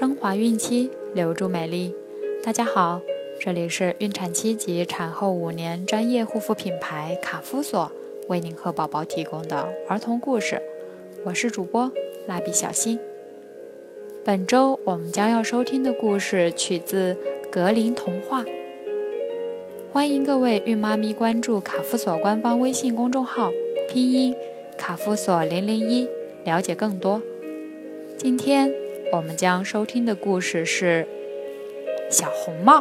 升华孕期，留住美丽。大家好，这里是孕产期及产后五年专业护肤品牌卡夫索为您和宝宝提供的儿童故事。我是主播蜡笔小新。本周我们将要收听的故事取自格林童话。欢迎各位孕妈咪关注卡夫索官方微信公众号，拼音卡夫索零零一，了解更多。今天我们将收听的故事是《小红帽》。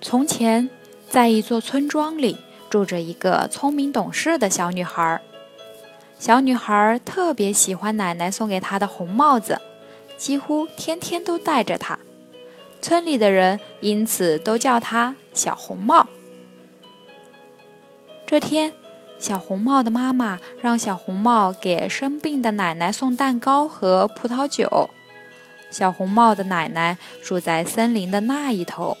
从前，在一座村庄里，住着一个聪明懂事的小女孩。小女孩特别喜欢奶奶送给她的红帽子。几乎天天都戴着它，村里的人因此都叫他小红帽。这天，小红帽的妈妈让小红帽给生病的奶奶送蛋糕和葡萄酒。小红帽的奶奶住在森林的那一头，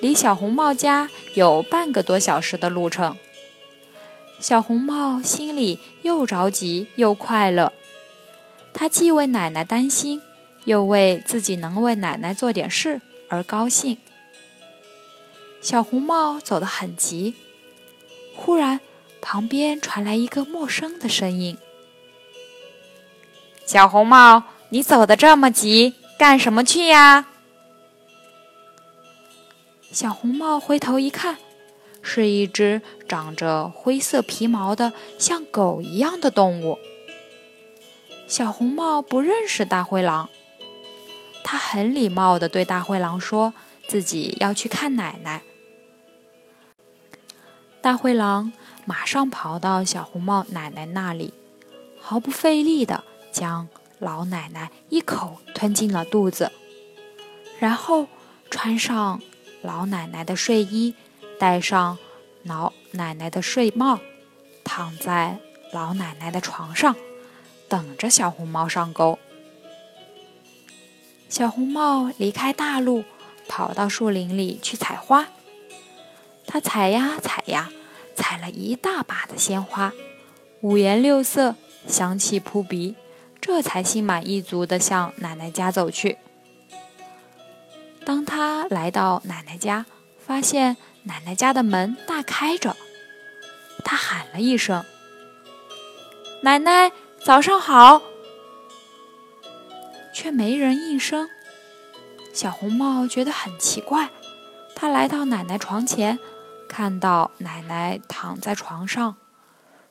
离小红帽家有半个多小时的路程。小红帽心里又着急又快乐。他既为奶奶担心，又为自己能为奶奶做点事而高兴。小红帽走得很急，忽然旁边传来一个陌生的声音：“小红帽，你走得这么急，干什么去呀？”小红帽回头一看，是一只长着灰色皮毛的像狗一样的动物。小红帽不认识大灰狼，他很礼貌地对大灰狼说：“自己要去看奶奶。”大灰狼马上跑到小红帽奶奶那里，毫不费力地将老奶奶一口吞进了肚子，然后穿上老奶奶的睡衣，戴上老奶奶的睡帽，躺在老奶奶的床上。等着小红帽上钩。小红帽离开大路，跑到树林里去采花。它采呀采呀，采了一大把的鲜花，五颜六色，香气扑鼻，这才心满意足地向奶奶家走去。当他来到奶奶家，发现奶奶家的门大开着，他喊了一声：“奶奶。”早上好，却没人应声。小红帽觉得很奇怪，他来到奶奶床前，看到奶奶躺在床上，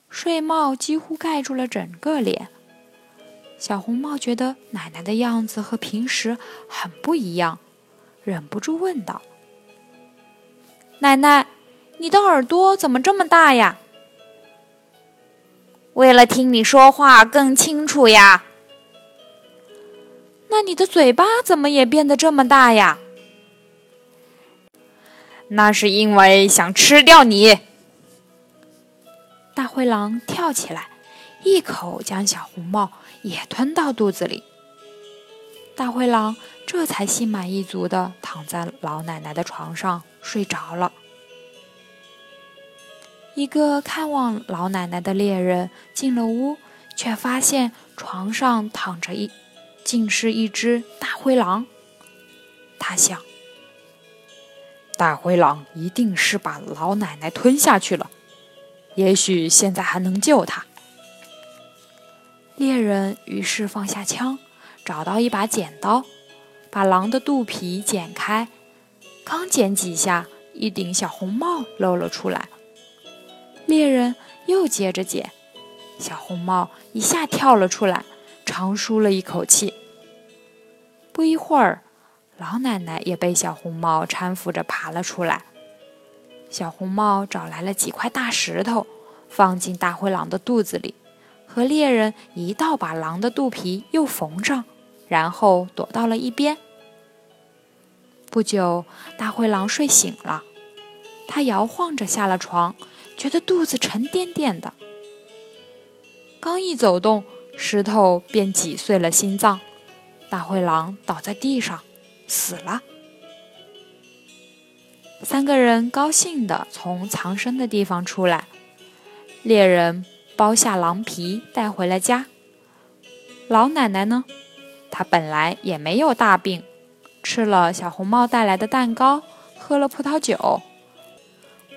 睡帽几乎盖住了整个脸。小红帽觉得奶奶的样子和平时很不一样，忍不住问道：“奶奶，你的耳朵怎么这么大呀？”为了听你说话更清楚呀，那你的嘴巴怎么也变得这么大呀？那是因为想吃掉你。大灰狼跳起来，一口将小红帽也吞到肚子里。大灰狼这才心满意足的躺在老奶奶的床上睡着了。一个看望老奶奶的猎人进了屋，却发现床上躺着一，竟是一只大灰狼。他想，大灰狼一定是把老奶奶吞下去了，也许现在还能救他。猎人于是放下枪，找到一把剪刀，把狼的肚皮剪开，刚剪几下，一顶小红帽露了出来。猎人又接着剪，小红帽一下跳了出来，长舒了一口气。不一会儿，老奶奶也被小红帽搀扶着爬了出来。小红帽找来了几块大石头，放进大灰狼的肚子里，和猎人一道把狼的肚皮又缝上，然后躲到了一边。不久，大灰狼睡醒了，他摇晃着下了床。觉得肚子沉甸甸的，刚一走动，石头便挤碎了心脏，大灰狼倒在地上，死了。三个人高兴地从藏身的地方出来。猎人剥下狼皮带回了家。老奶奶呢？她本来也没有大病，吃了小红帽带来的蛋糕，喝了葡萄酒，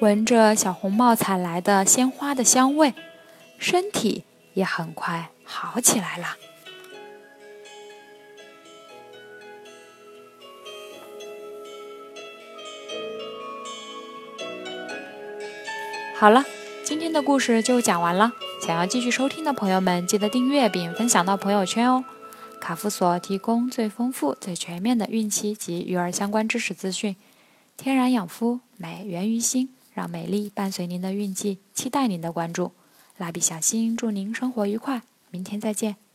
闻着小红帽采来的鲜花的香味，身体也很快好起来了。好了，今天的故事就讲完了。想要继续收听的朋友们，记得订阅并分享到朋友圈哦。卡夫所提供最丰富、最全面的孕期及育儿相关知识资讯，天然养肤，美源于心，让美丽伴随您的孕期，期待您的关注。蜡笔小新祝您生活愉快，明天再见。